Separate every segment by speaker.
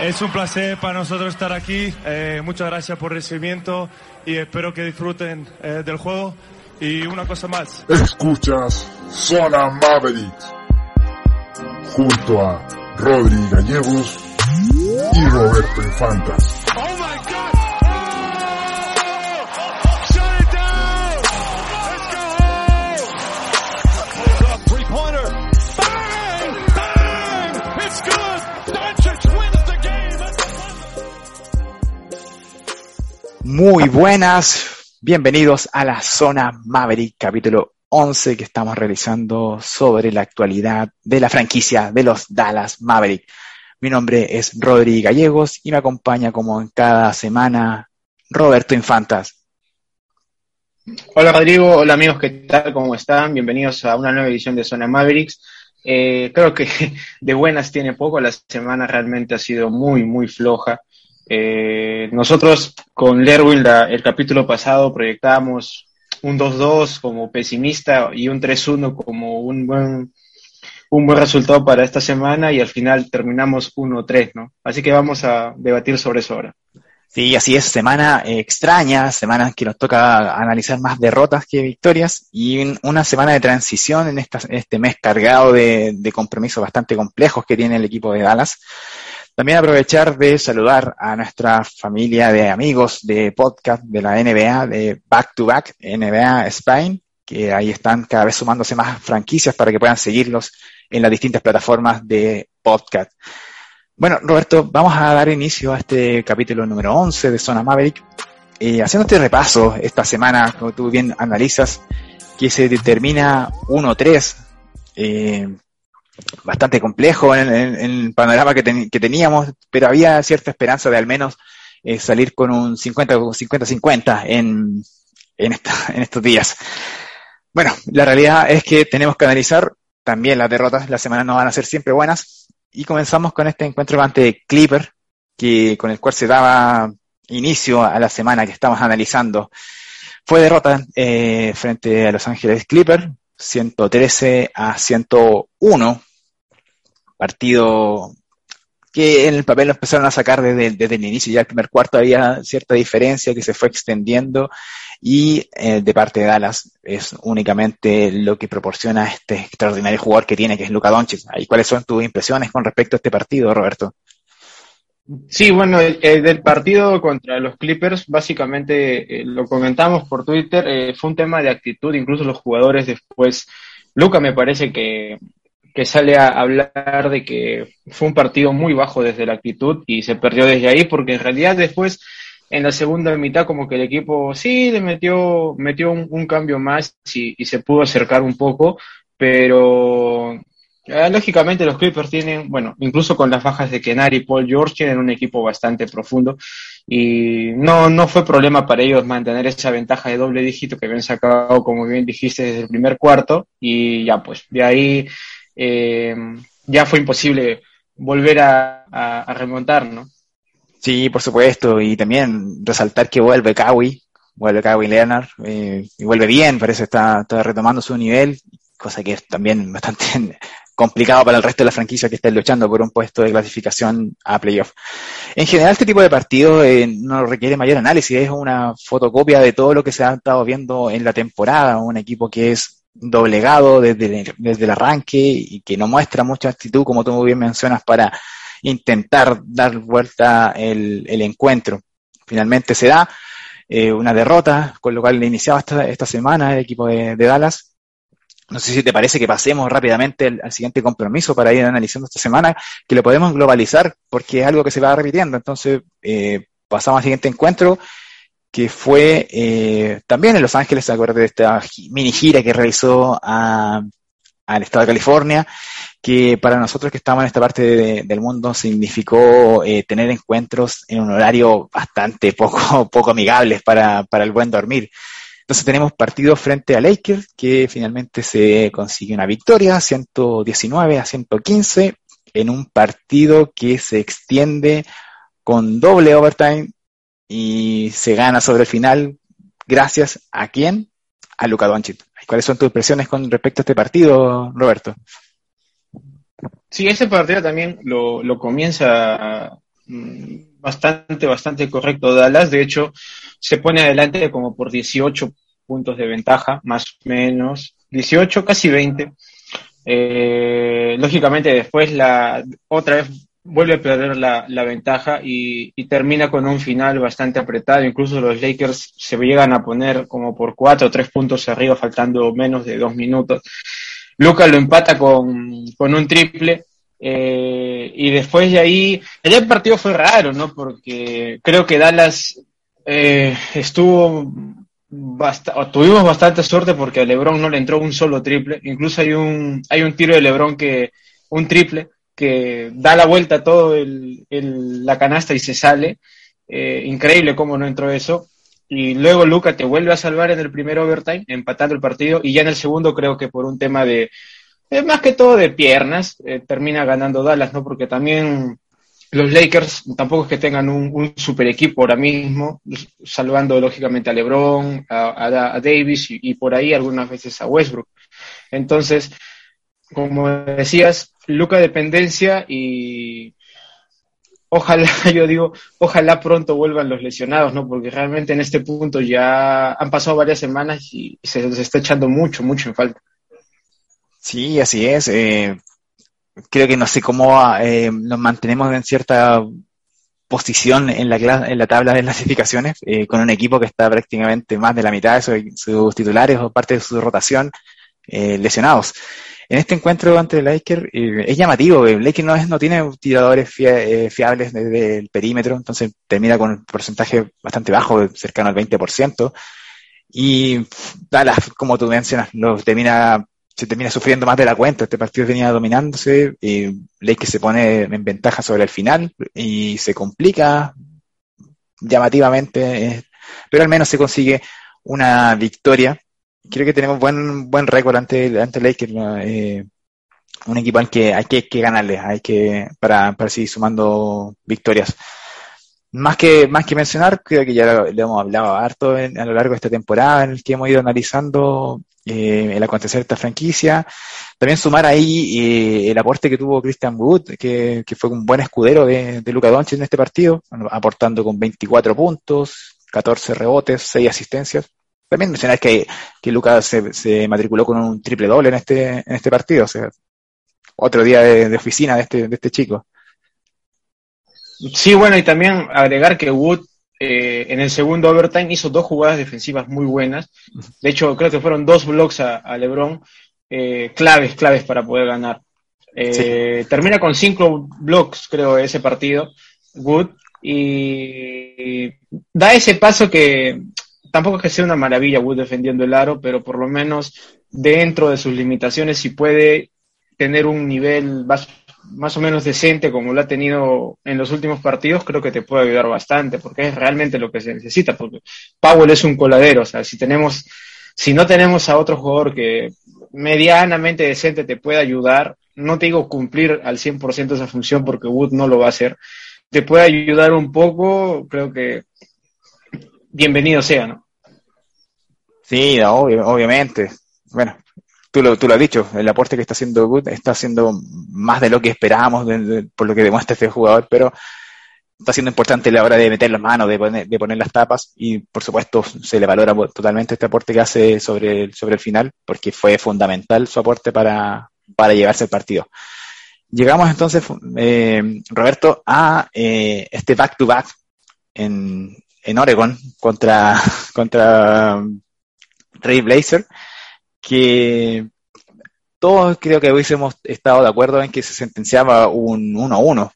Speaker 1: Es un placer para nosotros estar aquí. Eh, muchas gracias por el recibimiento y espero que disfruten eh, del juego. Y una cosa más.
Speaker 2: Escuchas Zona Maverick junto a Rodri Gallegos y Roberto Infantas.
Speaker 3: Muy buenas, bienvenidos a la Zona Maverick, capítulo 11 que estamos realizando sobre la actualidad de la franquicia de los Dallas Maverick. Mi nombre es Rodri Gallegos y me acompaña como en cada semana Roberto Infantas.
Speaker 4: Hola Rodrigo, hola amigos, ¿qué tal? ¿Cómo están? Bienvenidos a una nueva edición de Zona Mavericks. Eh, creo que de buenas tiene poco, la semana realmente ha sido muy, muy floja. Eh, nosotros con Lerwin el capítulo pasado proyectábamos un 2-2 como pesimista y un 3-1 como un buen, un buen resultado para esta semana y al final terminamos 1-3, ¿no? Así que vamos a debatir sobre eso ahora.
Speaker 3: Sí, así es, semana eh, extraña, semana que nos toca analizar más derrotas que victorias y un- una semana de transición en esta- este mes cargado de compromisos bastante complejos que tiene el equipo de Dallas. También aprovechar de saludar a nuestra familia de amigos de podcast de la NBA, de Back to Back, NBA Spain, que ahí están cada vez sumándose más franquicias para que puedan seguirlos en las distintas plataformas de podcast. Bueno, Roberto, vamos a dar inicio a este capítulo número 11 de Zona Maverick. Eh, haciendo este repaso esta semana, como tú bien analizas, que se determina 1-3, eh, bastante complejo en, en- en el panorama que, ten- que teníamos, pero había cierta esperanza de al menos eh, salir con un 50 o 50-50 en, en, en estos días. Bueno, la realidad es que tenemos que analizar también las derrotas, las semanas no van a ser siempre buenas, y comenzamos con este encuentro ante Clipper, que, con el cual se daba inicio a la semana que estamos analizando. Fue derrota eh, frente a Los Ángeles Clipper, 113 a 101. Partido que en el papel lo empezaron a sacar desde, el inicio. Ya el primer cuarto había cierta diferencia que se fue extendiendo y eh, de parte de Dallas es únicamente lo que proporciona este extraordinario jugador que tiene, que es Luka Doncic. ¿Y cuáles son tus impresiones con respecto a este partido, Roberto?
Speaker 4: Sí, bueno, el, el del partido contra los Clippers, básicamente eh, lo comentamos por Twitter, eh, fue un tema de actitud, incluso los jugadores después, Luca me parece que, que sale a hablar de que fue un partido muy bajo desde la actitud y se perdió desde ahí, porque en realidad después, en la segunda mitad, como que el equipo sí le metió, metió un, cambio más y, se pudo acercar un poco, pero eh, Lógicamente los Clippers tienen, bueno, incluso con las bajas de Kenari y Paul George, tienen un equipo bastante profundo y no, no fue problema para ellos mantener esa ventaja de doble dígito que habían sacado, como bien dijiste, desde el primer cuarto y ya pues, de ahí eh, ya fue imposible volver a, remontar, ¿no?
Speaker 3: Sí, por supuesto, y también resaltar que vuelve Kawhi, vuelve Kawhi Leonard, eh, y vuelve bien, parece está, está retomando su nivel, cosa que es también bastante complicado para el resto de la franquicia que está luchando por un puesto de clasificación a playoff. En general, este tipo de partidos eh, no requiere mayor análisis, es una fotocopia de todo lo que se ha estado viendo en la temporada, un equipo que es doblegado desde, el- desde el arranque y que no muestra mucha actitud, como tú muy bien mencionas, para intentar dar vuelta el, el encuentro. Finalmente se da eh, una derrota, con lo cual le iniciaba esta, esta semana el equipo de, de Dallas. No sé si te parece que pasemos rápidamente al, al siguiente compromiso para ir analizando esta semana, que lo podemos globalizar porque es algo que se va repitiendo. Entonces, eh, pasamos al siguiente encuentro, que fue eh, también en Los Ángeles, ¿se acuerdan de esta mini gira que realizó al estado de California, que para nosotros que estamos en esta parte del mundo significó eh, tener encuentros en un horario bastante poco, poco amigables para, para el buen dormir. Entonces tenemos partido frente a Lakers, que finalmente se consigue una victoria, 119 a 115, en un partido que se extiende con doble overtime y se gana sobre el final gracias a quién? A Luka Doncic. ¿Cuáles son tus impresiones con respecto a este partido, Roberto?
Speaker 4: Sí, ese partido también lo, lo comienza mm, bastante, bastante correcto Dallas. De hecho, se pone adelante como por 18 puntos de ventaja, más o menos. 18, casi 20. Eh, lógicamente después la otra vez vuelve a perder la, la ventaja y, y, termina con un final bastante apretado. Incluso los Lakers se llegan a poner como por cuatro o tres puntos arriba, faltando menos de dos minutos. Lucas lo empata con, con un triple. Eh, y después de ahí, el partido fue raro, ¿no? Porque creo que Dallas eh, estuvo tuvimos bastante suerte porque a LeBron no le entró un solo triple. Incluso hay un, hay un tiro de LeBron que, un triple, que da la vuelta a todo el, la canasta y se sale. Eh, increíble cómo no entró eso. Y luego Luca te vuelve a salvar en el primer overtime, empatando el partido. Y ya en el segundo creo que por un tema de, eh, más que todo de piernas, eh, termina ganando Dallas, ¿no? Porque también los Lakers tampoco es que tengan un, super equipo ahora mismo, salvando lógicamente a LeBron, a, a, Davis y, por ahí algunas veces a Westbrook. Entonces, como decías, Luca dependencia y ojalá, yo digo, ojalá pronto vuelvan los lesionados, ¿no? Porque realmente en este punto ya han pasado varias semanas y se les está echando mucho, mucho en falta.
Speaker 3: Sí, así es. Eh, creo que no sé cómo eh, nos mantenemos en cierta posición en la, en la tabla de clasificaciones, eh, con un equipo que está prácticamente más de la mitad de sus, sus titulares o parte de su rotación eh, lesionados. En este encuentro ante el Lakers eh, es llamativo, el Lakers no, es, no tiene tiradores fia, fiables desde el perímetro, entonces termina con un porcentaje bastante bajo, cercano al 20%, y Dallas, como tú mencionas, se termina sufriendo más de la cuenta. Este partido venía dominándose, y Lakers se pone en ventaja sobre el final y se complica llamativamente, pero al menos se consigue una victoria. Creo que tenemos buen buen récord ante, ante Lakers, eh, un equipo al que hay que, ganarle, hay que para, para seguir sumando victorias. Más que, más que mencionar, creo que ya le hemos hablado harto a lo largo de esta temporada en el que hemos ido analizando eh, el acontecer de esta franquicia. También sumar ahí eh, el aporte que tuvo Christian Wood, que, que fue un buen escudero de, de Luca Doncic en este partido, aportando con 24 puntos, 14 rebotes, 6 asistencias. También mencionar que, que Luca se, se matriculó con un triple doble en este, en este partido, o sea, otro día de, de oficina de este, de este chico.
Speaker 4: Sí, bueno, y también agregar que Wood eh, en el segundo overtime hizo dos jugadas defensivas muy buenas. De hecho, creo que fueron dos blocks a, a LeBron, eh, claves, claves para poder ganar. Eh, sí. Termina con cinco blocks, creo, ese partido, Wood, y da ese paso que tampoco es que sea una maravilla Wood defendiendo el aro, pero por lo menos dentro de sus limitaciones, si puede tener un nivel más más o menos decente como lo ha tenido en los últimos partidos, creo que te puede ayudar bastante, porque es realmente lo que se necesita, porque Powell es un coladero, o sea, si tenemos, si no tenemos a otro jugador que medianamente decente te pueda ayudar, no te digo cumplir al 100% esa función porque Wood no lo va a hacer, te puede ayudar un poco, creo que bienvenido sea, ¿no?
Speaker 3: Sí, obviamente. Bueno, tú lo, lo has dicho, el aporte que está haciendo Good está haciendo más de lo que esperábamos por lo que demuestra este jugador, pero está siendo importante la hora de meter las manos, de poner, de poner las tapas y por supuesto se le valora totalmente este aporte que hace sobre el, final porque fue fundamental su aporte para, llevarse el partido. Llegamos entonces, eh, Roberto, a eh, este back-to-back -back en, en Oregon contra, contra Ray Blazer que todos creo que hubiésemos estado de acuerdo en que se sentenciaba un 1-1.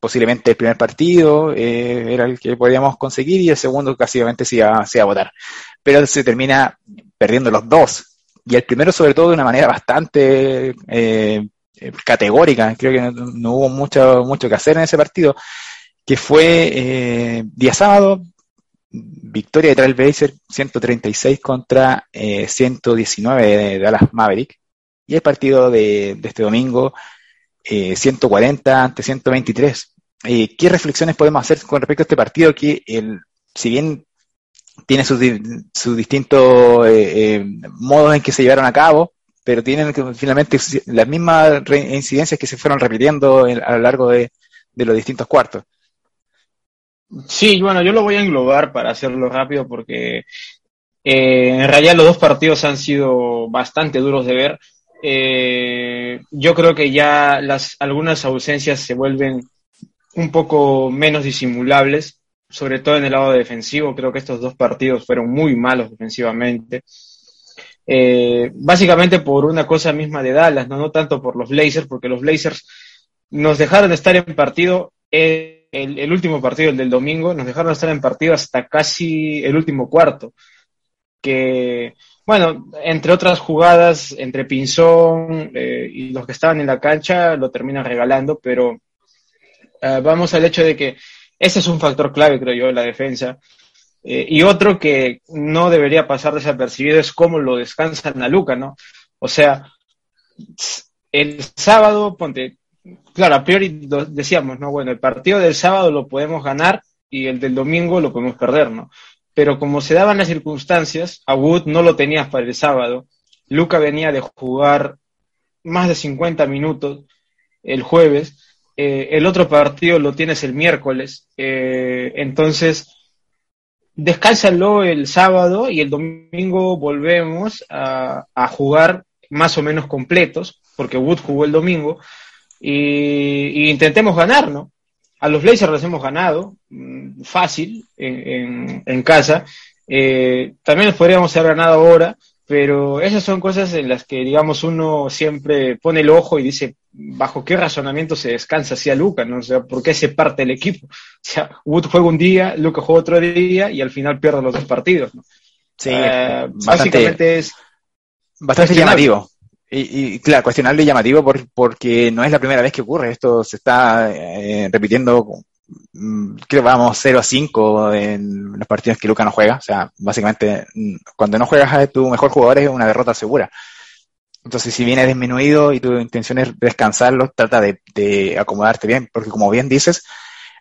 Speaker 3: Posiblemente el primer partido eh, era el que podíamos conseguir y el segundo casi se iba, se a votar. Pero se termina perdiendo los dos. y el primero sobre todo de una manera bastante eh, eh, categórica, creo que no, hubo mucho, mucho que hacer en ese partido, que fue eh, día sábado, victoria de Trailblazer 136 contra 119 de Dallas Maverick, y el partido de, este domingo 140 ante 123. ¿Qué reflexiones podemos hacer con respecto a este partido? Que el, si bien tiene sus, distintos eh, eh, modos en que se llevaron a cabo, pero tienen finalmente las mismas incidencias que se fueron repitiendo a lo largo de, los distintos cuartos.
Speaker 4: Sí, bueno, yo lo voy a englobar para hacerlo rápido porque eh, en realidad los dos partidos han sido bastante duros de ver. yo creo que ya las algunas ausencias se vuelven un poco menos disimulables sobre todo en el lado defensivo. Creo que estos dos partidos fueron muy malos defensivamente. Eh, básicamente por una cosa misma de Dallas, ¿no? tanto por los Blazers, porque los Blazers nos dejaron de estar en partido, eh, el, último partido, el del domingo, nos dejaron de estar en partido hasta casi el último cuarto. Que, bueno, entre otras jugadas, entre Pinzón eh, y los que estaban en la cancha, lo terminan regalando, pero vamos al hecho de que ese es un factor clave, creo yo, la defensa. Eh, y otro que no debería pasar desapercibido es cómo lo descansan a Luca, ¿no? O sea, el sábado, ponte, claro, a priori decíamos, ¿no? Bueno, el partido del sábado lo podemos ganar y el del domingo lo podemos perder, ¿no? Pero como se daban las circunstancias, a Wood no lo tenías para el sábado. Luca venía de jugar más de 50 minutos el jueves eh, el otro partido lo tienes el miércoles, eh, entonces descálzalo el sábado y el domingo volvemos a, jugar más o menos completos, porque Wood jugó el domingo, y, intentemos ganar, ¿no? A los Blazers les hemos ganado, mm, fácil, en, casa. Eh, también les podríamos haber ganado ahora, pero esas son cosas en las que, digamos, uno siempre pone el ojo y dice, ¿bajo qué razonamiento se descansa hacia Luca? ¿no? O sea, ¿por qué se parte el equipo? O sea, Wood juega un día, Luca juega otro día y al final pierde los dos partidos, ¿no?
Speaker 3: Sí, eh, básicamente es... Bastante llamativo. Y, y, claro, cuestionable y llamativo porque no es la primera vez que ocurre. Esto se está eh, repitiendo Mm, creo que vamos 0 a 5 en los partidos que Luca no juega. O sea, básicamente, mm, cuando no juegas a tu mejor jugador es una derrota segura. Entonces, si viene disminuido y tu intención es descansarlo, trata de, acomodarte bien, porque como bien dices,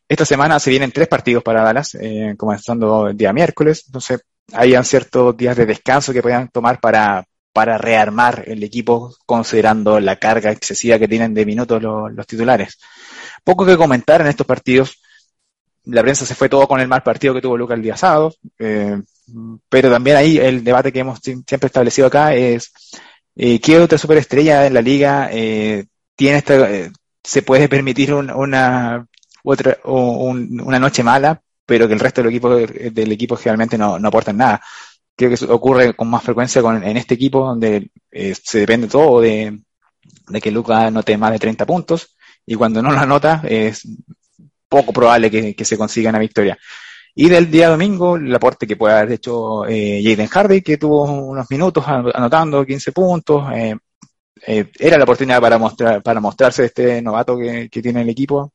Speaker 3: esta semana se vienen tres partidos para Dallas, eh, comenzando el día miércoles. Entonces, hayan ciertos días de descanso que puedan tomar para, para rearmar el equipo, considerando la carga excesiva que tienen de minutos los titulares. Poco que comentar en estos partidos. La prensa se fue todo con el mal partido que tuvo Luca el día sábado, eh, pero también ahí el debate que hemos siempre establecido acá es eh, qué otra superestrella en la liga eh, tiene esta, se puede permitir una otra una noche mala, pero que el resto del equipo del equipo generalmente no, no aportan nada. Creo que ocurre con más frecuencia con, en este equipo donde se depende todo de, que Luca anote más de 30 puntos y cuando no la anota es poco probable que, se consiga una victoria. Y del día domingo, el aporte que puede haber hecho eh, Jaden Hardy, que tuvo unos minutos anotando 15 puntos, eh, eh, era la oportunidad para mostrar para mostrarse este novato que, tiene el equipo,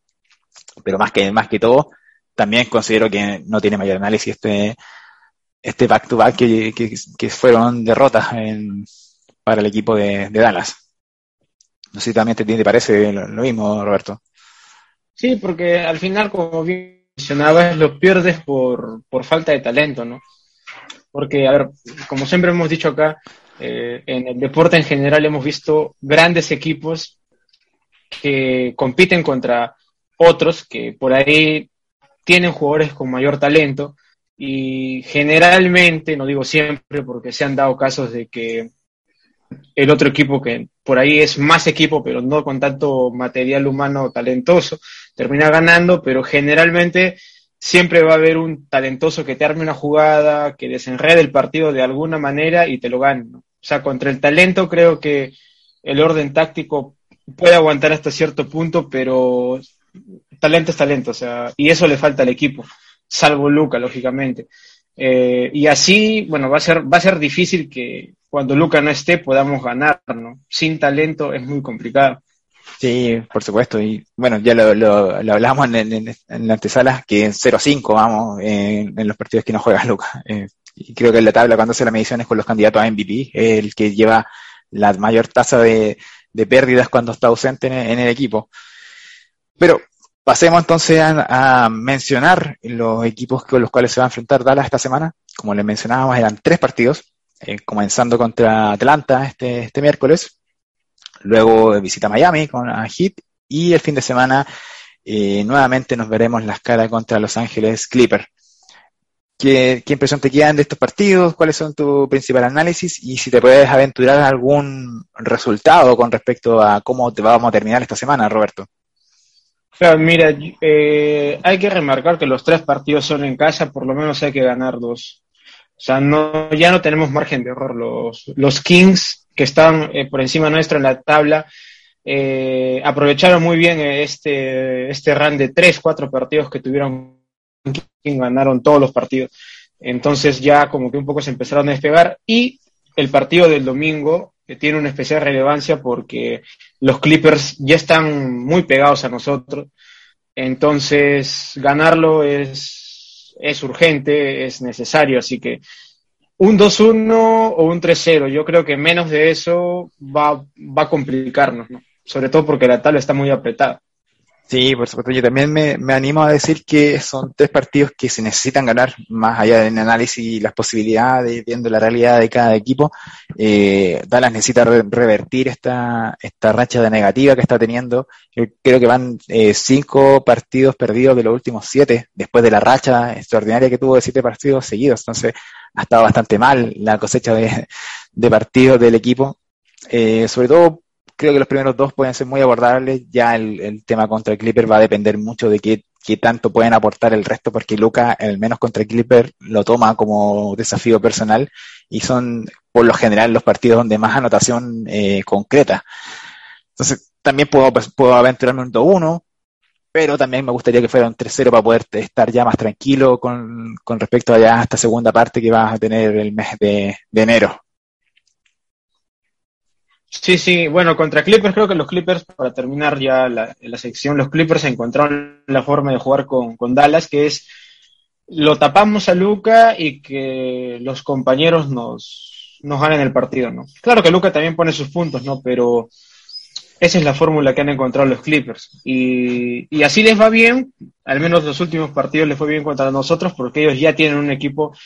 Speaker 3: pero más que más que todo, también considero que no tiene mayor análisis este este back to back que, que, fueron derrotas para el equipo de Dallas. No sé si también te, parece lo, mismo, Roberto.
Speaker 4: Sí, porque al final, como bien mencionabas, lo pierdes por, falta de talento, ¿no? Porque, a ver, como siempre hemos dicho acá, eh, en el deporte en general hemos visto grandes equipos que compiten contra otros que por ahí tienen jugadores con mayor talento y generalmente, no digo siempre porque se han dado casos de que el otro equipo que por ahí es más equipo, pero no con tanto material humano talentoso, termina ganando, pero generalmente siempre va a haber un talentoso que te arme una jugada, que desenrede el partido de alguna manera y te lo gane. O sea, contra el talento creo que el orden táctico puede aguantar hasta cierto punto, pero talento es talento, o sea, y eso le falta al equipo, salvo Luca, lógicamente. Eh, y así, bueno, va a ser, va a ser difícil que, cuando Luca no esté podamos ganar, ¿no? Sin talento es muy complicado.
Speaker 3: Sí, por supuesto. Y bueno, ya lo, lo, hablamos en, en, la antesala, que 0-5 vamos en, los partidos que no juega Luca. Eh, y creo que en la tabla, cuando hace las mediciones con los candidatos a MVP, el que lleva la mayor tasa de, de pérdidas cuando está ausente en, el equipo. Pero pasemos entonces a, mencionar los equipos con los cuales se va a enfrentar Dallas esta semana. Como les mencionábamos, eran tres partidos, eh, comenzando contra Atlanta este, este miércoles, luego visita Miami con a Heat y el fin de semana eh, nuevamente nos veremos las caras contra Los Ángeles Clippers. ¿Qué, ¿Qué, impresión te quedan de estos partidos? ¿Cuáles son tu principal análisis? Y si te puedes aventurar algún resultado con respecto a cómo te vamos a terminar esta semana, Roberto.
Speaker 4: Mira, eh, hay que remarcar que los tres partidos son en casa, por lo menos hay que ganar dos. O sea, no, ya no tenemos margen de error. Los, los Kings, que están eh, por encima nuestro en la tabla, eh, aprovecharon muy bien este, este run de tres, cuatro partidos que tuvieron ganaron todos los partidos. Entonces ya como que un poco se empezaron a despegar y el partido del domingo que tiene una especial relevancia porque los Clippers ya están muy pegados a nosotros. Entonces ganarlo es, es urgente, es necesario, así que un 2-1 o un 3-0, yo creo que menos de eso va, va a complicarnos, ¿no? sobre todo porque la tabla está muy apretada.
Speaker 3: Sí, por supuesto. Yo también me, me, animo a decir que son tres partidos que se necesitan ganar, más allá del análisis y las posibilidades, viendo la realidad de cada equipo. Eh, Dallas necesita revertir esta, esta racha de negativa que está teniendo. Creo que van eh, cinco partidos perdidos de los últimos siete, después de la racha extraordinaria que tuvo de siete partidos seguidos. Entonces, ha estado bastante mal la cosecha de, de partidos del equipo. Eh, sobre todo creo que los primeros dos pueden ser muy abordables. Ya el, tema contra el Clipper va a depender mucho de qué, tanto pueden aportar el resto, porque Luca, al menos contra el Clipper, lo toma como desafío personal y son, por lo general, los partidos donde más anotación eh, concreta. Entonces, también puedo, pues, aventurarme un 2-1, pero también me gustaría que fuera un 3-0 para poder estar ya más tranquilo con, con respecto a ya esta segunda parte que vas a tener el mes de enero.
Speaker 4: Sí, sí, bueno, contra Clippers creo que los Clippers, para terminar ya la, la sección, los Clippers encontraron la forma de jugar con, con, Dallas, que es lo tapamos a Luca y que los compañeros nos, nos ganen el partido, ¿no? Claro que Luca también pone sus puntos, ¿no? Pero esa es la fórmula que han encontrado los Clippers. Y, y así les va bien, al menos los últimos partidos les fue bien contra nosotros, porque ellos ya tienen un equipo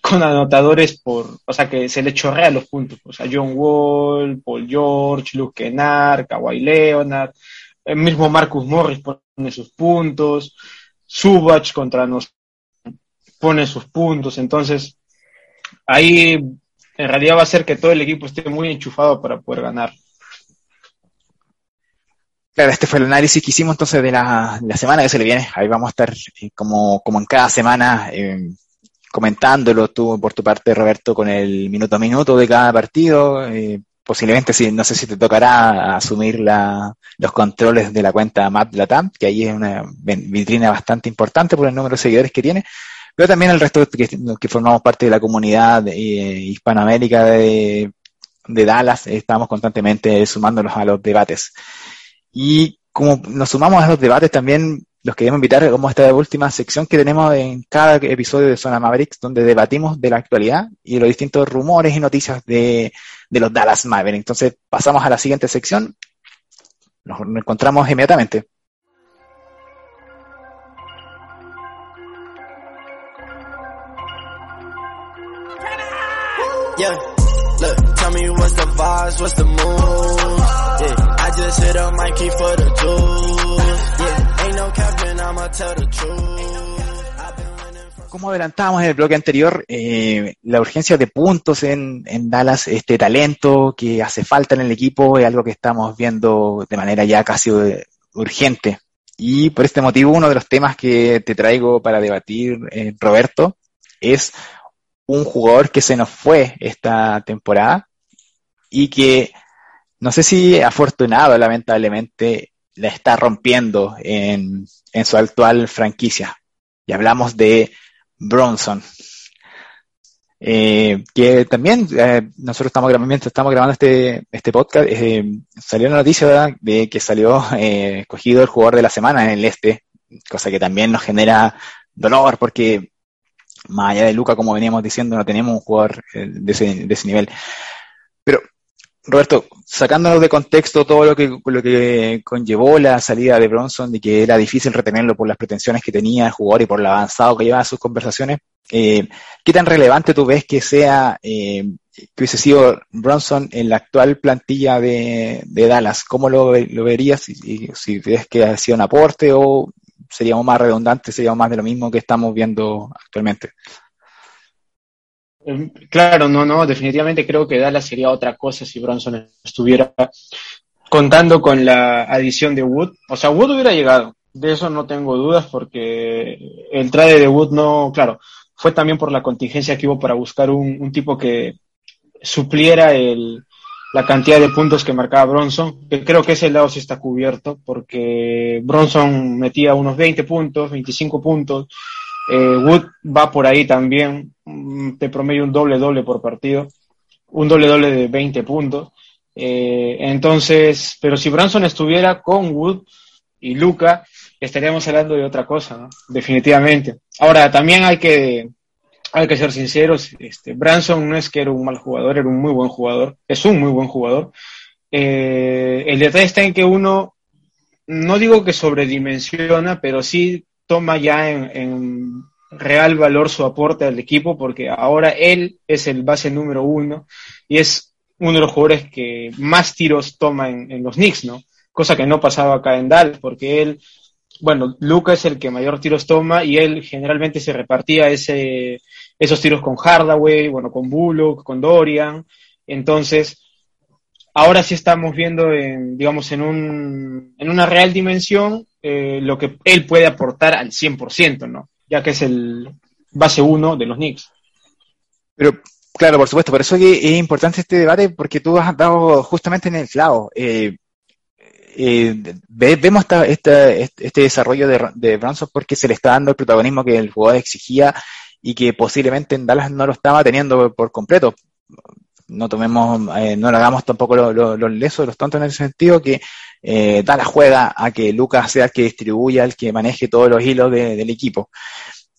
Speaker 4: con anotadores por, o sea, que se le chorrea los puntos. O sea, John Wall, Paul George, Luke Kennard, Kawhi Leonard, el mismo Marcus Morris pone sus puntos, Subach contra nos pone sus puntos. Entonces, ahí en realidad va a ser que todo el equipo esté muy enchufado para poder ganar.
Speaker 3: Claro, este fue el análisis que hicimos entonces de la, la semana que se le viene. Ahí vamos a estar eh, como, como en cada semana eh, comentándolo tú por tu parte, Roberto, con el minuto a minuto de cada partido. Eh, posiblemente, si, no sé si te tocará asumir la, los controles de la cuenta Matt Latam, que ahí es una vitrina bastante importante por el número de seguidores que tiene, pero también el resto que, que formamos parte de la comunidad eh, hispanoamérica de, de Dallas, estamos constantemente sumándonos a los debates. Y como nos sumamos a los debates, también los queremos invitar como esta última sección que tenemos en cada episodio de Zona Mavericks, donde debatimos de la actualidad y los distintos rumores y noticias de, de los Dallas Mavericks. Entonces pasamos a la siguiente sección. Nos encontramos inmediatamente. Yeah, look. Como adelantábamos en el bloque anterior, eh, la urgencia de puntos en, en, Dallas, este talento que hace falta en el equipo, es algo que estamos viendo de manera ya casi urgente. Y por este motivo, uno de los temas que te traigo para debatir, eh, Roberto, es un jugador que se nos fue esta temporada y que no sé si afortunado, lamentablemente, la está rompiendo en, en su actual franquicia. Y hablamos de Bronson. eh, que también eh, nosotros estamos grabando, estamos grabando este, este podcast, eh, salió la noticia de que salió eh, escogido el jugador de la semana en el este, cosa que también nos genera dolor porque más allá de Luca, como veníamos diciendo, no tenemos un jugador de ese, de ese nivel. Roberto, sacándonos de contexto todo lo que, lo que conllevó la salida de Bronson, de que era difícil retenerlo por las pretensiones que tenía el jugador y por lo avanzado que llevaba sus conversaciones, eh, ¿qué tan relevante tú ves que sea, eh, que hubiese sido Bronson en la actual plantilla de, Dallas? ¿Cómo lo, verías? Si, si ves que ha sido un aporte o seríamos más redundantes, seríamos más de lo mismo que estamos viendo actualmente?
Speaker 4: Em, claro, no, no, definitivamente creo que Dallas sería otra cosa si Bronson estuviera contando con la adición de Wood. O sea, Wood hubiera llegado, de eso no tengo dudas porque el trade de Wood no, claro, fue también por la contingencia que hubo para buscar un, tipo que supliera el, la cantidad de puntos que marcaba Bronson, que creo que ese lado sí está cubierto porque Bronson metía unos 20 puntos, 25 puntos eh, Wood va por ahí también, mm, te promedio un doble doble por partido, un doble doble de 20 puntos. Eh, entonces, pero si Branson estuviera con Wood y Luca, estaríamos hablando de otra cosa. Definitivamente. Ahora, también hay que, hay que ser sinceros, este, Branson no es que era un mal jugador, era un muy buen jugador, es un muy buen jugador. Eh, el detalle está en que uno, no digo que sobredimensiona, pero sí toma ya en, real valor su aporte al equipo porque ahora él es el base número uno y es uno de los jugadores que más tiros toma en, los Knicks, ¿no? Cosa que no pasaba acá en Dallas porque él, bueno, Luca es el que mayor tiros toma y él generalmente se repartía ese, esos tiros con Hardaway, bueno, con Bullock, con Dorian. Entonces, ahora sí estamos viendo, en, digamos, en, un, en una real dimensión eh, lo que él puede aportar al 100%, ¿no? Ya que es el base uno de los Knicks.
Speaker 3: Pero, claro, por supuesto, por eso es importante este debate, porque tú has dado justamente en el clavo. Eh, eh, vemos esta, este desarrollo de, de Bronson porque se le está dando el protagonismo que el jugador exigía y que posiblemente en Dallas no lo estaba teniendo por completo. No tomemos, no lo hagamos tampoco los lesos, los tontos en ese sentido, que eh, da la juega a que Lucas sea el que distribuya, el que maneje todos los hilos del equipo.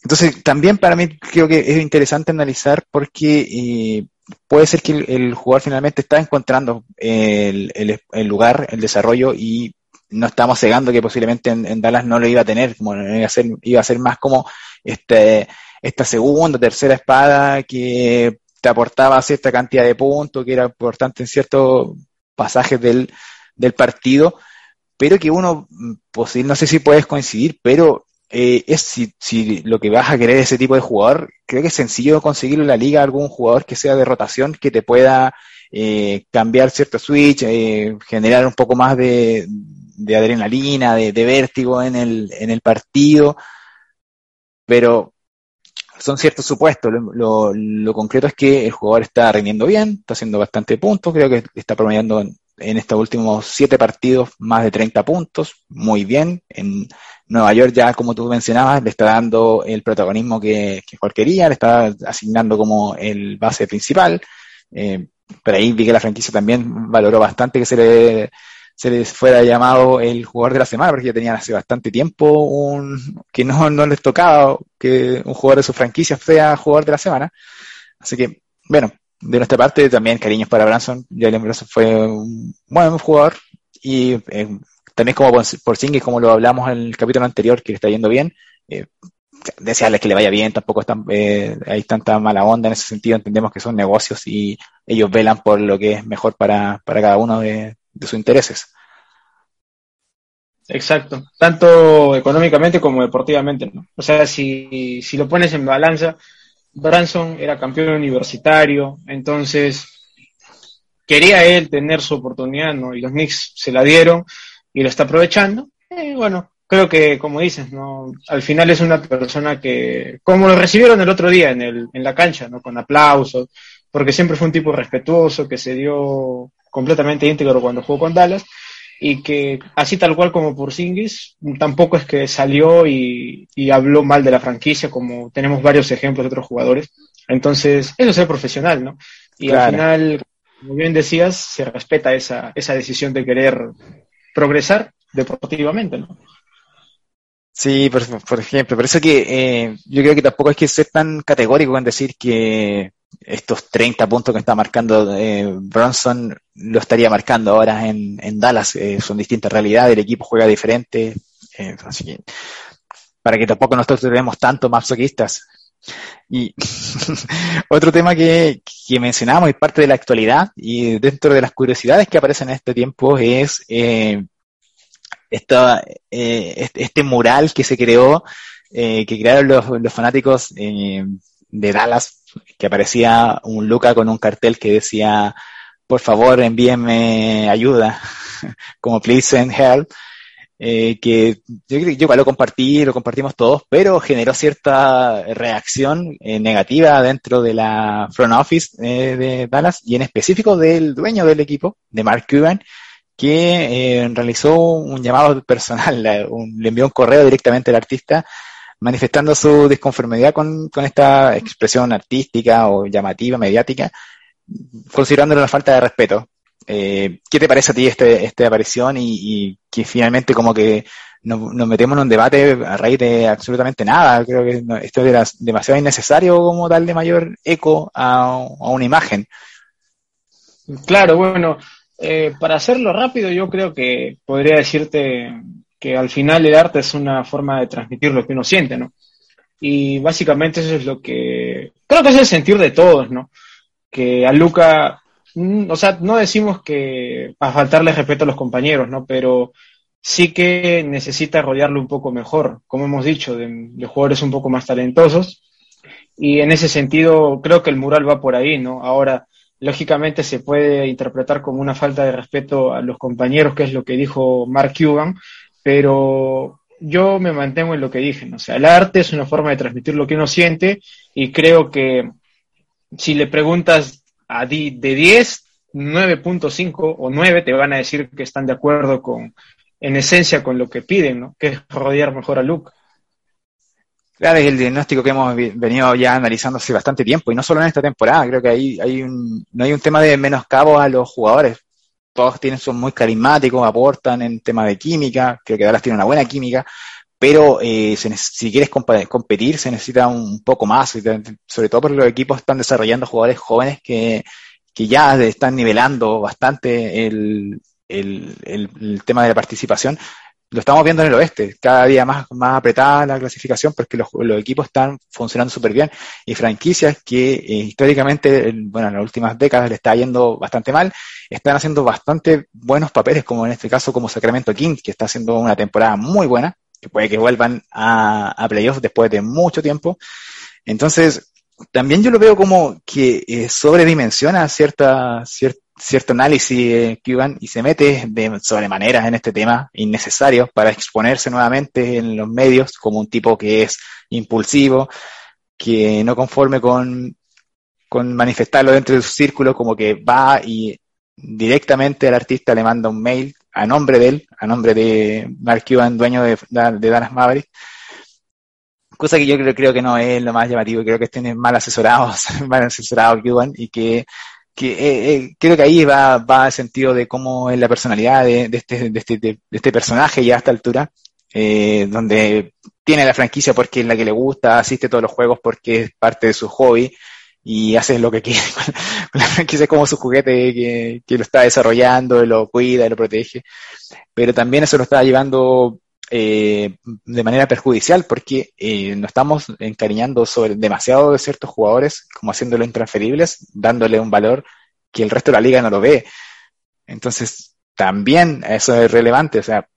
Speaker 3: Entonces, también para mí creo que es interesante analizar porque eh, puede ser que el, jugador finalmente está encontrando el, lugar, el desarrollo y no estamos cegando que posiblemente en, Dallas no lo iba a tener, como iba a ser, iba a ser más como este, esta segunda, tercera espada que te aportaba cierta cantidad de puntos, que era importante en ciertos pasajes del, del partido, pero que uno, pues, no sé si puedes coincidir, pero eh, es si, si, lo que vas a querer ese tipo de jugador, creo que es sencillo conseguir en la liga algún jugador que sea de rotación, que te pueda eh, cambiar cierto switch, eh, generar un poco más de, de adrenalina, de, de, vértigo en el, en el partido, pero son ciertos supuestos. Lo, lo, concreto es que el jugador está rindiendo bien, está haciendo bastante puntos, creo que está promediando en estos últimos siete partidos más de 30 puntos, muy bien. En Nueva York ya, como tú mencionabas, le está dando el protagonismo que, que quería, le está asignando como el base principal. Eh, pero ahí vi que la franquicia también valoró bastante que se le, se les fuera llamado el jugador de la semana, porque ya tenían hace bastante tiempo un, que no, no les tocaba que un jugador de su franquicia sea jugador de la semana. Así que, bueno, de nuestra parte, también cariños para Branson. Jalen Branson fue un buen jugador y eh, también como por Singh, como lo hablamos en el capítulo anterior, que le está yendo bien. Eh, desearles que le vaya bien, tampoco están, eh, hay tanta mala onda en ese sentido, entendemos que son negocios y ellos velan por lo que es mejor para, para cada uno de, de sus intereses.
Speaker 4: Exacto, tanto económicamente como deportivamente, ¿no? O sea, si, si lo pones en balanza, Branson era campeón universitario, entonces quería él tener su oportunidad, ¿no? Y los Knicks se la dieron y lo está aprovechando. Y bueno, creo que, como dices, ¿no? Al final es una persona que, como lo recibieron el otro día en, el, en la cancha, ¿no? Con aplausos, porque siempre fue un tipo respetuoso, que se dio completamente íntegro cuando jugó con Dallas y que así tal cual como Porzingis, tampoco es que salió y, y, habló mal de la franquicia, como tenemos varios ejemplos de otros jugadores. Entonces, eso es ser profesional, ¿no? Y al final, como bien decías, se respeta esa, esa decisión de querer progresar deportivamente, ¿no?
Speaker 3: Sí, por, por ejemplo, por eso que eh, yo creo que tampoco hay que ser tan categórico en decir que estos 30 puntos que está marcando eh, Bronson lo estaría marcando ahora en, en Dallas. Eh, son distintas realidades, el equipo juega diferente. Eh, así que, para que tampoco nosotros tenemos tanto masoquistas. Y otro tema que, que mencionamos y parte de la actualidad y dentro de las curiosidades que aparecen en este tiempo es esta, eh, este mural que se creó, que crearon los, los fanáticos de Dallas, que aparecía un Luca con un cartel que decía, por favor envíenme ayuda, como please send help, eh, que yo, yo lo compartí, lo compartimos todos, pero generó cierta reacción eh, negativa dentro de la front office eh, de Dallas y en específico del dueño del equipo, de Mark Cuban, que realizó un llamado personal, le envió un correo directamente al artista manifestando su disconformidad con, esta expresión artística o llamativa, mediática, considerándolo una falta de respeto. Eh, ¿Qué te parece a ti este, esta aparición y, y, que finalmente como que nos, nos, metemos en un debate a raíz de absolutamente nada? Creo que esto era demasiado innecesario como darle mayor eco a, a una imagen.
Speaker 4: Claro, bueno, eh, para hacerlo rápido yo creo que podría decirte que al final el arte es una forma de transmitir lo que uno siente, ¿no? Y básicamente eso es lo que creo que es el sentir de todos, ¿no? Que a Luca, mm, o sea, no decimos que a faltarle respeto a los compañeros, ¿no? Pero sí que necesita rodearlo un poco mejor, como hemos dicho, de, de jugadores un poco más talentosos. Y en ese sentido, creo que el mural va por ahí, ¿no? Ahora, lógicamente se puede interpretar como una falta de respeto a los compañeros, que es lo que dijo Mark Cuban, pero yo me mantengo en lo que dije, ¿no? o sea, el arte es una forma de transmitir lo que uno siente y creo que si le preguntas a di de 10, 9.5 o 9 te van a decir que están de acuerdo con, en esencia, con lo que piden, ¿no? Que es rodear mejor a Luke.
Speaker 3: Claro, es el diagnóstico que hemos venido ya analizando hace bastante tiempo y no solo en esta temporada, creo que hay, hay un, no hay un tema de menoscabo a los jugadores, todos tienen, son muy carismáticos, aportan en tema de química, creo que Dallas tiene una buena química, pero eh, si quieres competir se necesita un poco más, sobre todo porque los equipos están desarrollando jugadores jóvenes que, que ya están nivelando bastante el, el, el tema de la participación lo estamos viendo en el oeste, cada día más, más apretada la clasificación porque los, los equipos están funcionando súper bien y franquicias que eh, históricamente, bueno, en las últimas décadas le está yendo bastante mal, están haciendo bastante buenos papeles, como en este caso como Sacramento King, que está haciendo una temporada muy buena, que puede que vuelvan a, a playoffs después de mucho tiempo. Entonces, también yo lo veo como que eh, sobredimensiona cierta, cierta cierto análisis eh, Cuban y se mete de sobremanera en este tema innecesario para exponerse nuevamente en los medios como un tipo que es impulsivo, que no conforme con, con manifestarlo dentro de su círculo, como que va y directamente al artista le manda un mail a nombre de él, a nombre de Mark Cuban, dueño de, de Dallas Maverick, cosa que yo creo, creo, que no es lo más llamativo, creo que estén mal asesorados, mal asesorado Cuban y que que eh, eh, creo que ahí va, va el sentido de cómo es la personalidad de, de, este, de, este, de, este personaje ya a esta altura, eh, donde tiene la franquicia porque es la que le gusta, asiste a todos los juegos porque es parte de su hobby y hace lo que quiere con la franquicia, como su juguete que, que lo está desarrollando, lo cuida, lo protege, pero también eso lo está llevando eh, de manera perjudicial porque eh, nos estamos encariñando sobre demasiado de ciertos jugadores, como haciéndolo intransferibles, dándole un valor que el resto de la liga no lo ve. Entonces, también eso es relevante, o sea,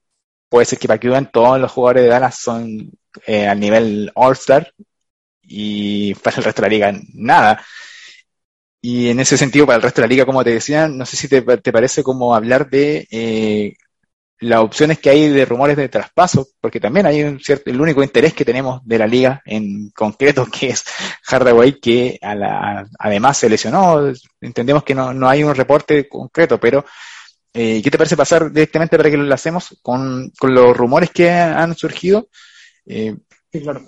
Speaker 3: puede ser que para que todos los jugadores de Dallas son eh, al nivel All-Star y para el resto de la liga nada. Y en ese sentido, para el resto de la liga, como te decía, no sé si te, te parece como hablar de eh, las opciones que hay de rumores de traspaso, porque también hay un cierto, el único interés que tenemos de la liga en concreto, que es Hardaway, que a la, además se lesionó. Entendemos que no, no hay un reporte concreto, pero eh, ¿qué te parece pasar directamente para que lo hacemos con, con los rumores que han surgido?
Speaker 4: Eh, sí, claro.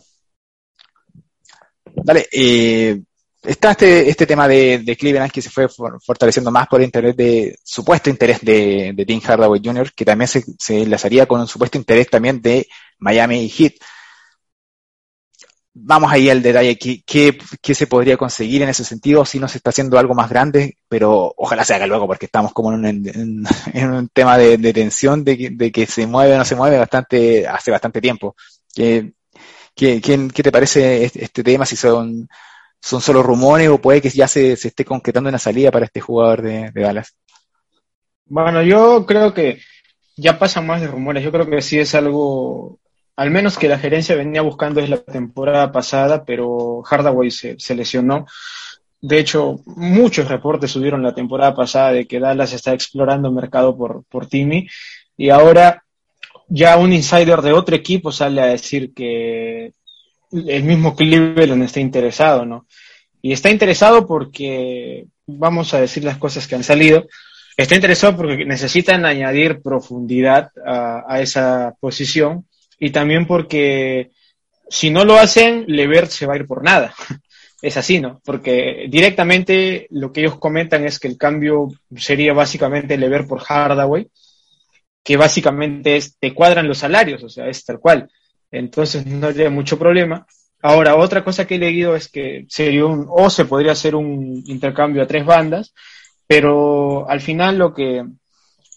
Speaker 3: Dale, eh, está este, este tema de, Cleveland que se fue fortaleciendo más por interés de supuesto interés de, Tim Hardaway Jr., que también se, se enlazaría con un supuesto interés también de Miami Heat. Vamos ahí al detalle, ¿qué, qué, qué se podría conseguir en ese sentido si no se está haciendo algo más grande? Pero ojalá se haga luego, porque estamos como en un, en, un tema de, de tensión, de que, de que, se mueve o no se mueve bastante, hace bastante tiempo. ¿Qué, qué, qué te parece este, este tema? Si son son solo rumores o puede que ya se, se esté concretando una salida para este jugador de, Dallas?
Speaker 4: Bueno, yo creo que ya pasa más de rumores. Yo creo que sí es algo, al menos que la gerencia venía buscando desde la temporada pasada, pero Hardaway se, se lesionó. De hecho, muchos reportes subieron la temporada pasada de que Dallas está explorando mercado por, por Timmy y ahora ya un insider de otro equipo sale a decir que el mismo Cleveland está interesado, ¿no? Y está interesado porque, vamos a decir las cosas que han salido, está interesado porque necesitan añadir profundidad a, esa posición y también porque si no lo hacen, Levert se va a ir por nada. Es así, ¿no? Porque directamente lo que ellos comentan es que el cambio sería básicamente Levert por Hardaway, que básicamente es, te cuadran los salarios, o sea, es tal cual entonces no habría mucho problema. Ahora, otra cosa que he leído es que sería un, o se podría hacer un intercambio a tres bandas, pero al final lo que,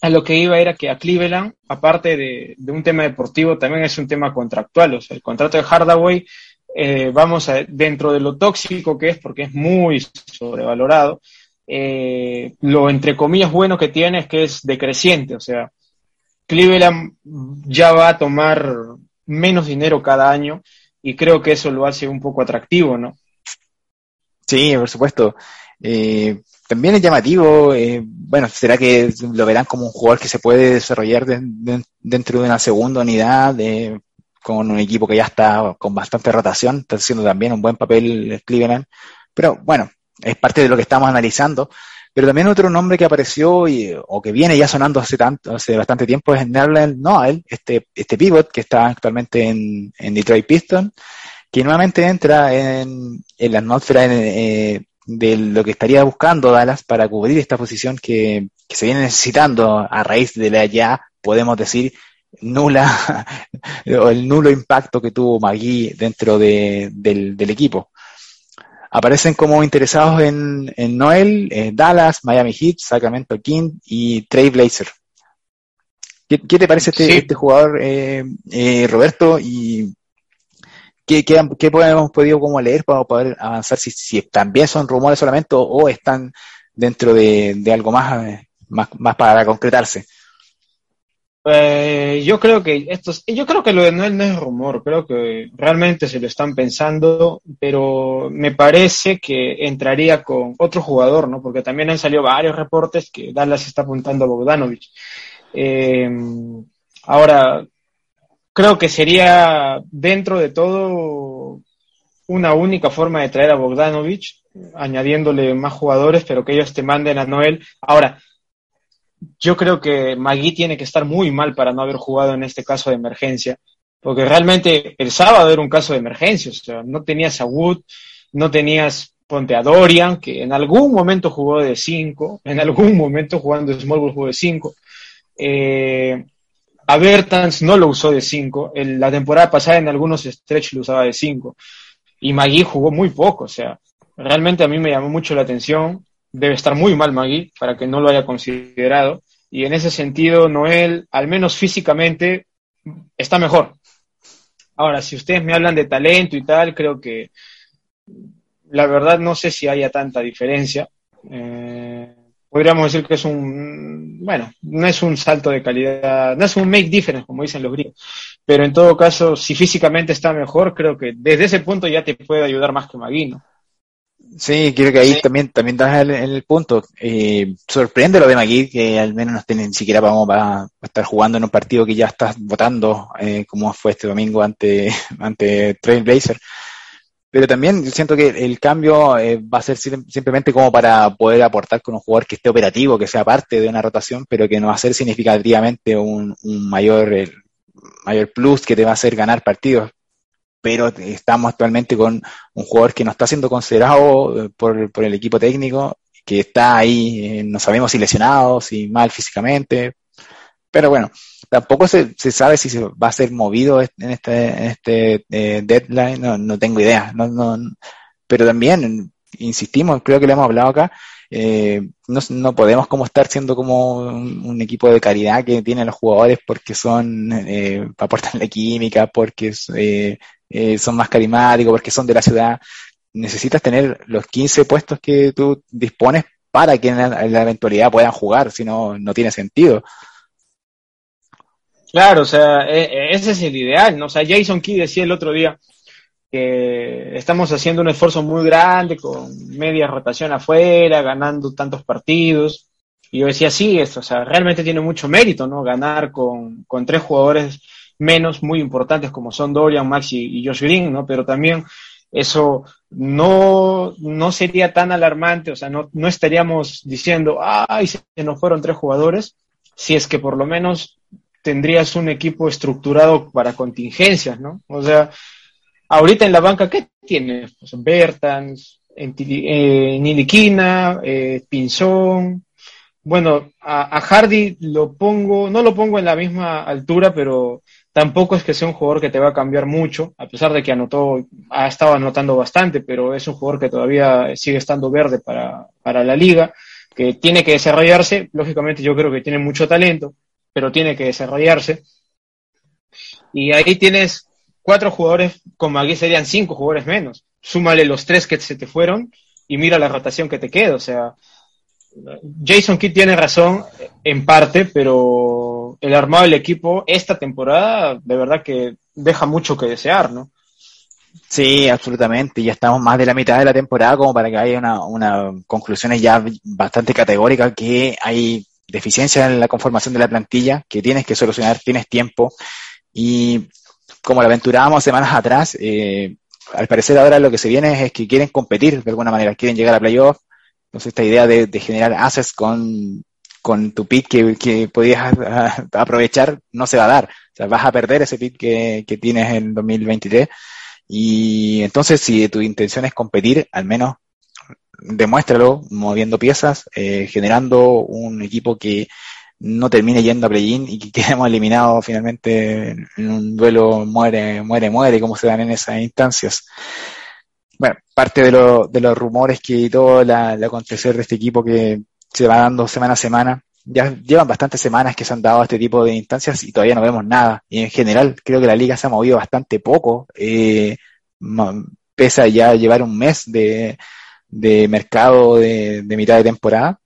Speaker 4: a lo que iba era que a Cleveland, aparte de, un tema deportivo, también es un tema contractual. O sea, el contrato de Hardaway, eh, vamos a, dentro de lo tóxico que es, porque es muy sobrevalorado, eh, lo entre comillas bueno que tiene es que es decreciente. O sea, Cleveland ya va a tomar menos dinero cada año y creo que eso lo hace un poco atractivo, ¿no?
Speaker 3: Sí, por supuesto. Eh, también es llamativo, eh, bueno, será que lo verán como un jugador que se puede desarrollar de, de, dentro de una segunda unidad, de, con un equipo que ya está con bastante rotación, está haciendo también un buen papel Cleveland, pero bueno, es parte de lo que estamos analizando. Pero también otro nombre que apareció y, o que viene ya sonando hace tanto, hace bastante tiempo es Nerland Noel, este, este pivot que está actualmente en, Detroit Pistons, que nuevamente entra en, en la atmósfera eh, de lo que estaría buscando Dallas para cubrir esta posición que, que se viene necesitando a raíz de la ya, podemos decir, nula o el nulo impacto que tuvo Magui dentro de, del, del equipo aparecen como interesados en, en Noel, eh, Dallas, Miami Heat, Sacramento King y Trey Blazer. ¿Qué, ¿Qué, te parece este, sí. este jugador, eh, eh, Roberto? ¿Y qué, qué, qué hemos podido como leer para poder avanzar? Si, si también son rumores solamente o, o están dentro de, de algo más, eh, más, más para concretarse.
Speaker 4: Eh, yo creo que estos, yo creo que lo de Noel no es rumor, creo que realmente se lo están pensando, pero me parece que entraría con otro jugador, ¿no? Porque también han salido varios reportes que Dallas está apuntando a Bogdanovich. Eh, ahora, creo que sería dentro de todo una única forma de traer a Bogdanovich, añadiéndole más jugadores, pero que ellos te manden a Noel. Ahora, yo creo que Magui tiene que estar muy mal para no haber jugado en este caso de emergencia, porque realmente el sábado era un caso de emergencia, o sea, no tenías a Wood, no tenías Ponte a Dorian, que en algún momento jugó de 5, en algún momento jugando Small Ball jugó de 5. Eh, a Bertans no lo usó de 5, la temporada pasada en algunos stretch lo usaba de 5, y Magui jugó muy poco, o sea, realmente a mí me llamó mucho la atención debe estar muy mal Magui para que no lo haya considerado. Y en ese sentido, Noel, al menos físicamente, está mejor. Ahora, si ustedes me hablan de talento y tal, creo que la verdad no sé si haya tanta diferencia. Eh, podríamos decir que es un, bueno, no es un salto de calidad, no es un make difference, como dicen los griegos. Pero en todo caso, si físicamente está mejor, creo que desde ese punto ya te puede ayudar más que Magui, ¿no?
Speaker 3: Sí, creo que ahí sí. también también das el, el punto. Eh, sorprende lo de Magui, que al menos no tiene ni siquiera vamos a, estar jugando en un partido que ya estás votando, eh, como fue este domingo ante, ante Trailblazer. Pero también siento que el cambio eh, va a ser simplemente como para poder aportar con un jugador que esté operativo, que sea parte de una rotación, pero que no va a ser significativamente un, un mayor, el, mayor plus que te va a hacer ganar partidos pero estamos actualmente con un jugador que no está siendo considerado por, por el equipo técnico, que está ahí, no sabemos si lesionado, si mal físicamente, pero bueno, tampoco se, se, sabe si se va a ser movido en este, este eh, deadline, no, no tengo idea. No, no, pero también, insistimos, creo que le hemos hablado acá, eh, no, no, podemos como estar siendo como un, equipo de caridad que tienen los jugadores porque son, eh, aportan la química, porque eh, eh, son más carismáticos, porque son de la ciudad. Necesitas tener los 15 puestos que tú dispones para que en la, en la eventualidad puedan jugar, si no, no tiene sentido.
Speaker 4: Claro, o sea, e, e, ese es el ideal, ¿no? O sea, Jason Key decía el otro día que estamos haciendo un esfuerzo muy grande con media rotación afuera, ganando tantos partidos. Y yo decía, sí, esto, o sea, realmente tiene mucho mérito, ¿no? Ganar con, con tres jugadores menos muy importantes como son Dorian, Maxi y Josh Green, ¿no? Pero también eso no, no sería tan alarmante, o sea, no, no estaríamos diciendo, ay, se nos fueron tres jugadores, si es que por lo menos tendrías un equipo estructurado para contingencias, ¿no? O sea, ahorita en la banca, ¿qué tienes? Pues Bertans, eh, Niliquina, eh, Pinzón. Bueno, a, Hardy lo pongo, no lo pongo en la misma altura, pero tampoco es que sea un jugador que te va a cambiar mucho, a pesar de que anotó, ha estado anotando bastante, pero es un jugador que todavía sigue estando verde para, para la liga, que tiene que desarrollarse. Lógicamente, yo creo que tiene mucho talento, pero tiene que desarrollarse. Y ahí tienes cuatro jugadores, como aquí serían cinco jugadores menos. Súmale los tres que se te fueron y mira la rotación que te queda. O sea, Jason Kidd tiene razón en parte, pero el armado del equipo esta temporada de verdad que deja mucho que desear, ¿no?
Speaker 3: Sí, absolutamente. Ya estamos más de la mitad de la temporada como para que haya una, una conclusiones ya bastante categóricas que hay deficiencia en la conformación de la plantilla que tienes que solucionar, tienes tiempo y como lo aventurábamos semanas atrás, eh, al parecer ahora lo que se viene es que quieren competir de alguna manera, quieren llegar a playoff, entonces esta idea de, de generar assets con, con tu pick que, que podías aprovechar no se va a dar, o sea, vas a perder ese pick que, que tienes en 2023 y entonces si tu intención es competir, al menos demuéstralo moviendo piezas, eh, generando un equipo que no termine yendo a play-in y que quedemos eliminados finalmente en un duelo muere, muere, muere, como se dan en esas instancias. Bueno, parte de, lo, de los rumores que todo la, el acontecer de este equipo que se va dando semana a semana, ya llevan bastantes semanas que se han dado este tipo de instancias y todavía no vemos nada. Y en general creo que la liga se ha movido bastante poco, eh, pese a ya llevar un mes de, de mercado de, de, mitad de temporada.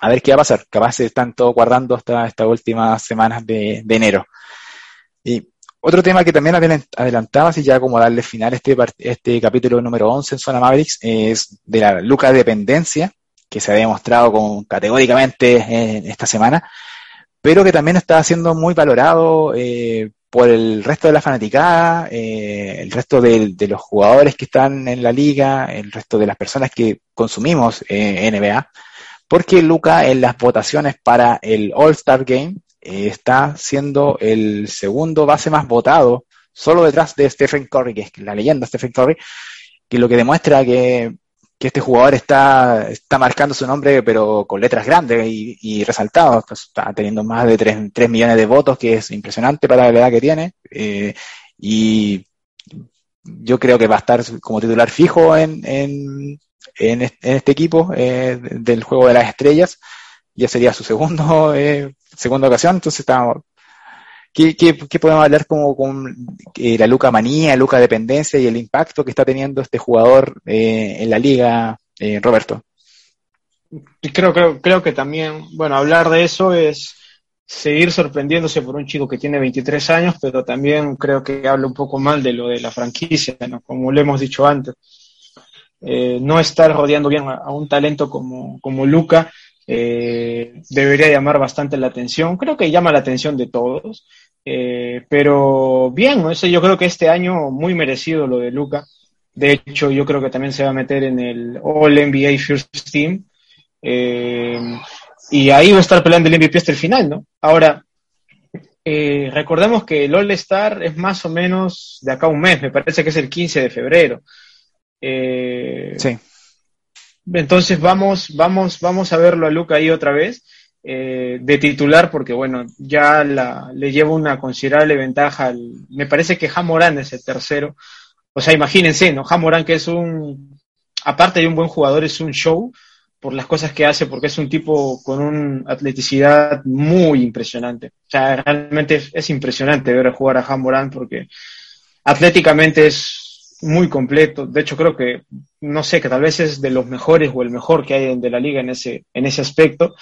Speaker 3: A ver qué va a pasar. Capaz se están todos guardando hasta estas últimas semanas de, de, enero. Y otro tema que también adelantaba, y ya como darle final a este, este capítulo número 11 en Zona Mavericks, es de la Luca dependencia, que se ha demostrado con, categóricamente en esta semana, pero que también está siendo muy valorado eh, por el resto de la fanaticada, eh, el resto de, de, los jugadores que están en la liga, el resto de las personas que consumimos eh, NBA, porque Luca en las votaciones para el All-Star Game eh, está siendo el segundo base más votado, solo detrás de Stephen Curry, que es la leyenda Stephen Curry, que lo que demuestra que que este jugador está, está marcando su nombre, pero con letras grandes y, y resaltados. Está teniendo más de 3, 3, millones de votos, que es impresionante para la edad que tiene. Eh, y yo creo que va a estar como titular fijo en, en, en, este, equipo eh, del juego de las estrellas. Ya sería su segundo, eh, segunda ocasión, entonces estamos ¿Qué, qué, qué podemos hablar como con eh, la Luca manía, Luca dependencia y el impacto que está teniendo este jugador eh, en la liga, eh, Roberto?
Speaker 4: Creo, creo, creo que también, bueno, hablar de eso es seguir sorprendiéndose por un chico que tiene 23 años, pero también creo que habla un poco mal de lo de la franquicia, ¿no? como lo hemos dicho antes. Eh, no estar rodeando bien a, a un talento como, como Luca eh, debería llamar bastante la atención. Creo que llama la atención de todos. Eh, pero bien, eso yo creo que este año muy merecido lo de Luca. De hecho, yo creo que también se va a meter en el All NBA First Team. Eh, y ahí va a estar peleando el MVP hasta el final, ¿no? Ahora, eh, recordemos que el All Star es más o menos de acá un mes, me parece que es el 15 de febrero. Eh,
Speaker 3: Sí.
Speaker 4: Entonces vamos, vamos, vamos a verlo a Luca ahí otra vez eh, de titular porque bueno, ya la, le lleva una considerable ventaja. Al, me parece que Jamorán es el tercero. O sea, imagínense, ¿no? Jamorán que es un, aparte de un buen jugador, es un show por las cosas que hace, porque es un tipo con una atleticidad muy impresionante. O sea, realmente es, es impresionante ver jugar a Jamorán porque atléticamente es muy completo. De hecho, creo que, no sé, que tal vez es de los mejores o el mejor que hay de la liga en ese, en ese aspecto.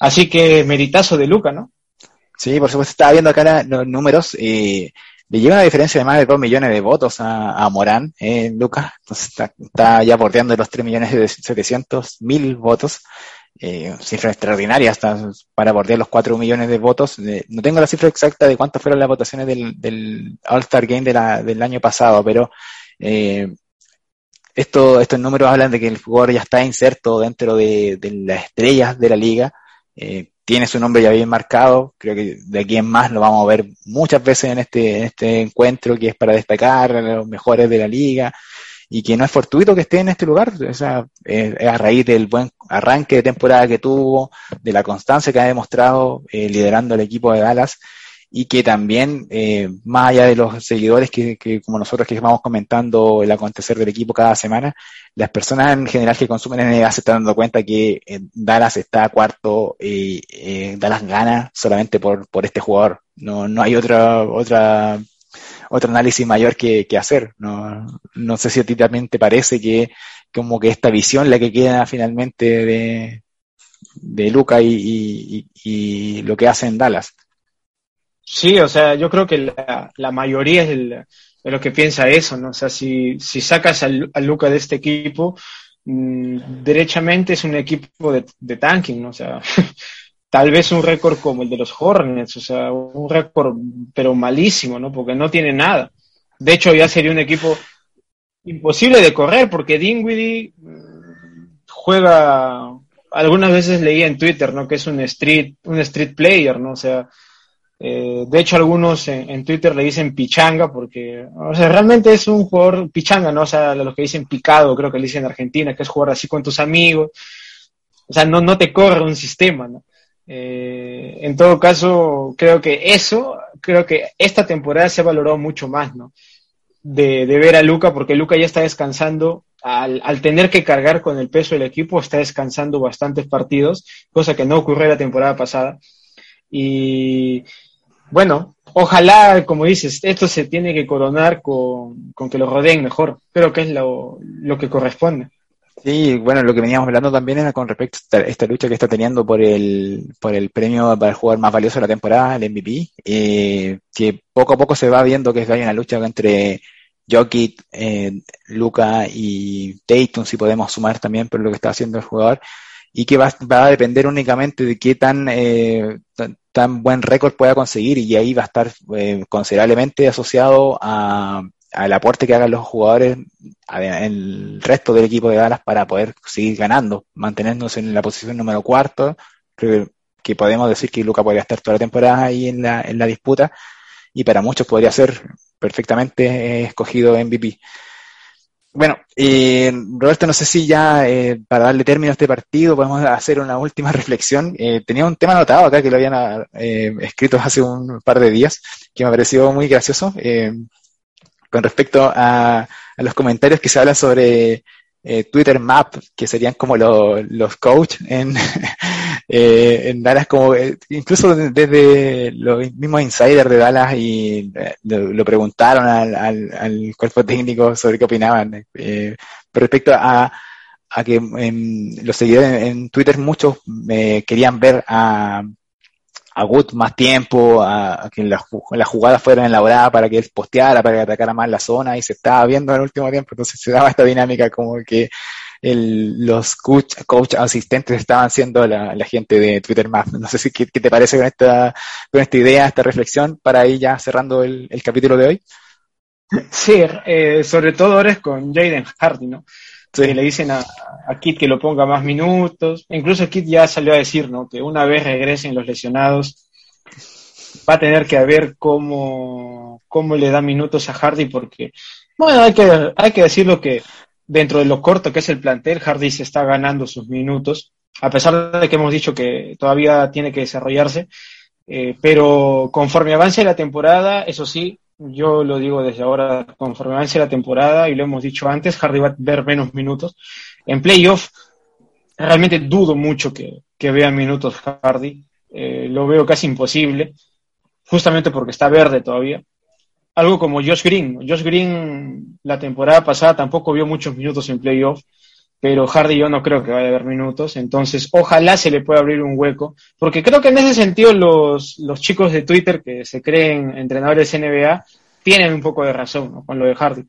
Speaker 4: Así que meritazo de Luca, ¿no?
Speaker 3: Sí, por supuesto, estaba viendo acá los números. eh, le lleva una diferencia de más de 2 millones de votos a, a Morán, eh, Lucas. Entonces está, está ya bordeando los 3 millones de 700 mil votos. Eh, cifra extraordinaria hasta para bordear los 4 millones de votos. No tengo la cifra exacta de cuántas fueron las votaciones del, All-Star Game de la- del año pasado, pero eh, esto, estos números hablan de que el jugador ya está inserto dentro de, de las estrellas de la liga. Eh, tiene su nombre ya bien marcado. Creo que de aquí en más lo vamos a ver muchas veces en este, en este encuentro que es para destacar a los mejores de la liga y que no es fortuito que esté en este lugar. O sea, eh, es a raíz del buen arranque de temporada que tuvo, de la constancia que ha demostrado eh, liderando el equipo de Dallas y que también, eh, más allá de los seguidores que, que como nosotros que vamos comentando el acontecer del equipo cada semana, las personas en general que consumen NBA se están dando cuenta que eh, Dallas está cuarto y eh, Dallas gana solamente por, por este jugador. No, no hay otra, otra, otro análisis mayor que, que hacer. No, no sé si a ti también te parece que como que esta visión la que queda finalmente de, de Luca y, y, y lo que hace en Dallas.
Speaker 4: Sí, o sea, yo creo que la, mayoría es el, de lo que piensa eso, ¿no? O sea, si, si sacas al, al Luca de este equipo, mmm, derechamente es un equipo de, de tanking, ¿no? O sea, tal vez un récord como el de los Hornets, o sea, un récord, pero malísimo, ¿no? Porque no tiene nada. De hecho, ya sería un equipo imposible de correr, porque Dinwiddie mm, juega, algunas veces leía en Twitter, ¿no? Que es un street, un street player, ¿no? O sea, eh, de hecho, algunos en, Twitter le dicen pichanga porque, o sea, realmente es un jugador pichanga, ¿no? O sea, los que dicen picado, creo que le dicen en Argentina, que es jugar así con tus amigos. O sea, no, no te corre un sistema, ¿no? Eh, en todo caso, creo que eso, creo que esta temporada se ha valorado mucho más, ¿no? De, de ver a Luca, porque Luca ya está descansando, al, al, tener que cargar con el peso del equipo, está descansando bastantes partidos, cosa que no ocurrió la temporada pasada. Y bueno, ojalá, como dices, esto se tiene que coronar con, con que lo rodeen mejor. Creo que es lo, lo, que corresponde.
Speaker 3: Sí, bueno, lo que veníamos hablando también era con respecto a esta, lucha que está teniendo por el, por el premio para el jugador más valioso de la temporada, el MVP, eh, que poco a poco se va viendo que hay una lucha entre Jokic, eh, Luca y Tatum, si podemos sumar también por lo que está haciendo el jugador, y que va, va a depender únicamente de qué tan, eh, tan, tan, buen récord pueda conseguir, y ahí va a estar eh, considerablemente asociado a, al aporte que hagan los jugadores el resto del equipo de Dallas para poder seguir ganando, manteniéndose en la posición número cuarto. Creo que podemos decir que Luca podría estar toda la temporada ahí en la, en la disputa y para muchos podría ser perfectamente eh, escogido MVP. Bueno, eh, Roberto, no sé si ya eh, para darle término a este partido podemos hacer una última reflexión. Eh, tenía un tema anotado acá que lo habían eh, escrito hace un par de días que me pareció muy gracioso eh, con respecto a, los comentarios que se hablan sobre Twitter Map, que serían como lo, los coach en, eh, en Dallas, como incluso desde los mismos insiders de Dallas y lo, lo preguntaron al, al, al, cuerpo técnico sobre qué opinaban. Eh, respecto a, a que en, los seguidores en, Twitter muchos querían ver a, a más tiempo, a, que las la jugadas fueran elaboradas para que él posteara, para que atacara más la zona y se estaba viendo en el último tiempo, entonces se daba esta dinámica como que el, los coach, coach asistentes estaban siendo la, la gente de Twitter más. No sé si qué, qué, te parece con esta, con esta idea, esta reflexión, para ir ya cerrando el, el capítulo de hoy.
Speaker 4: Sí, eh, sobre todo ahora es con Jaden Hardy, ¿no? Sí. Que le dicen a, a, Kit que lo ponga más minutos. Incluso Kit ya salió a decir, ¿no? Que una vez regresen los lesionados, va a tener que ver cómo, cómo le da minutos a Hardy porque, bueno, hay que, hay que decirlo que dentro de lo corto que es el plantel, Hardy se está ganando sus minutos, a pesar de que hemos dicho que todavía tiene que desarrollarse, eh, pero conforme avance la temporada, eso sí, yo lo digo desde ahora, conforme avance la temporada, y lo hemos dicho antes, Hardy va a ver menos minutos. En playoff, realmente dudo mucho que, que vea minutos Hardy. Eh, lo veo casi imposible, justamente porque está verde todavía. Algo como Josh Green. Josh Green la temporada pasada tampoco vio muchos minutos en playoff, pero Hardy yo no creo que vaya a haber minutos, entonces ojalá se le pueda abrir un hueco, porque creo que en ese sentido los, los chicos de Twitter que se creen entrenadores NBA tienen un poco de razón con lo de Hardy.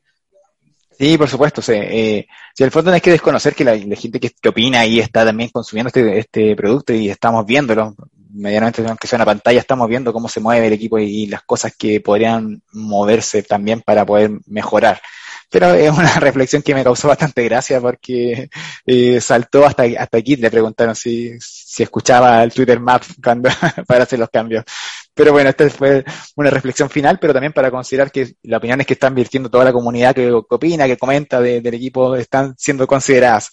Speaker 3: Sí, por supuesto. Sí. Eh, si al fondo no hay que desconocer que la, gente que, opina y está también consumiendo este, este producto y estamos viéndolo, medianamente, aunque sea una pantalla, estamos viendo cómo se mueve el equipo y, las cosas que podrían moverse también para poder mejorar. Pero es una reflexión que me causó bastante gracia porque eh, saltó hasta, hasta aquí, le preguntaron si, si escuchaba el Twitter Map cuando, para hacer los cambios. Pero bueno, esta fue una reflexión final, pero también para considerar que las opiniones que están virtiendo toda la comunidad que, opina, que comenta del equipo, están siendo consideradas.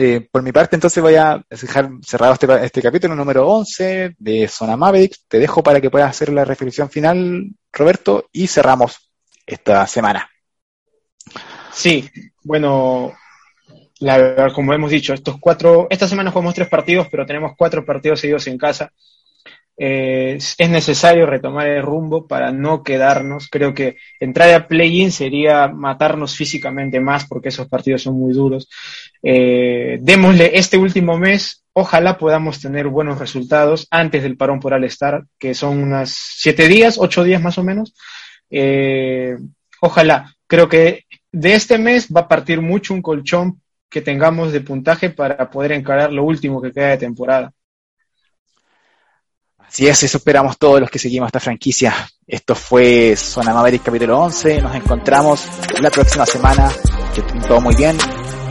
Speaker 3: Eh, por mi parte, entonces voy a dejar cerrado este, este capítulo número 11 de Zona Mavericks. Te dejo para que puedas hacer la reflexión final, Roberto, y cerramos esta semana.
Speaker 4: Sí, bueno, la verdad, como hemos dicho, estos cuatro, esta semana jugamos tres partidos, pero tenemos cuatro partidos seguidos en casa. Eh, es necesario retomar el rumbo para no quedarnos. Creo que entrar a play-in sería matarnos físicamente más porque esos partidos son muy duros. Eh, démosle este último mes, ojalá podamos tener buenos resultados antes del parón por All-Star, que son unas siete días, ocho días más o menos. Eh, ojalá, creo que de este mes va a partir mucho un colchón que tengamos de puntaje para poder encarar lo último que queda de temporada.
Speaker 3: Así es, eso esperamos todos los que seguimos esta franquicia. Esto fue Zona Maverick capítulo 11. Nos encontramos la próxima semana. Que todo muy bien.